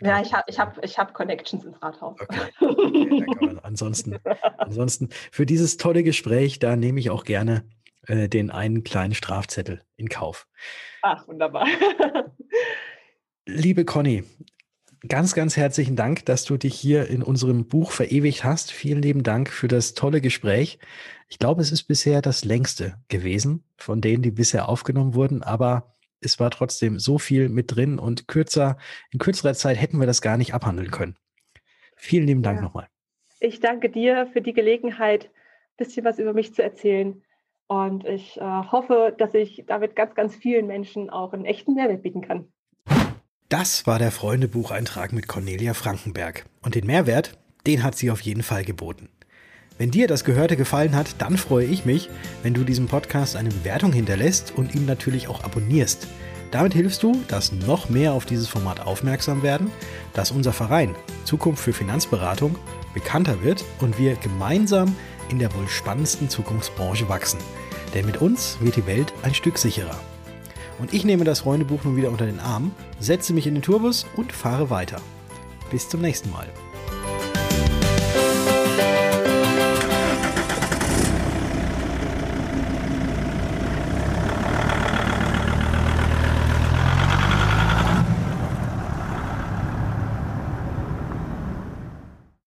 B: Ja, ich habe ich hab, ich hab Connections ins Rathaus. Okay.
A: okay ansonsten, ansonsten, für dieses tolle Gespräch, da nehme ich auch gerne äh, den einen kleinen Strafzettel in Kauf.
B: Ach, wunderbar.
A: Liebe Conny, ganz, ganz herzlichen Dank, dass du dich hier in unserem Buch verewigt hast. Vielen lieben Dank für das tolle Gespräch. Ich glaube, es ist bisher das längste gewesen von denen, die bisher aufgenommen wurden, aber es war trotzdem so viel mit drin und kürzer, in kürzerer Zeit hätten wir das gar nicht abhandeln können. Vielen lieben Dank ja. nochmal.
B: Ich danke dir für die Gelegenheit, ein bisschen was über mich zu erzählen. Und ich äh, hoffe, dass ich damit ganz, ganz vielen Menschen auch einen echten Mehrwert bieten kann.
A: Das war der Freundebucheintrag mit Cornelia Frankenberg. Und den Mehrwert, den hat sie auf jeden Fall geboten. Wenn dir das Gehörte gefallen hat, dann freue ich mich, wenn du diesem Podcast eine Bewertung hinterlässt und ihn natürlich auch abonnierst. Damit hilfst du, dass noch mehr auf dieses Format aufmerksam werden, dass unser Verein Zukunft für Finanzberatung bekannter wird und wir gemeinsam in der wohl spannendsten Zukunftsbranche wachsen. Denn mit uns wird die Welt ein Stück sicherer. Und ich nehme das Freundebuch nun wieder unter den Arm, setze mich in den Tourbus und fahre weiter. Bis zum nächsten Mal.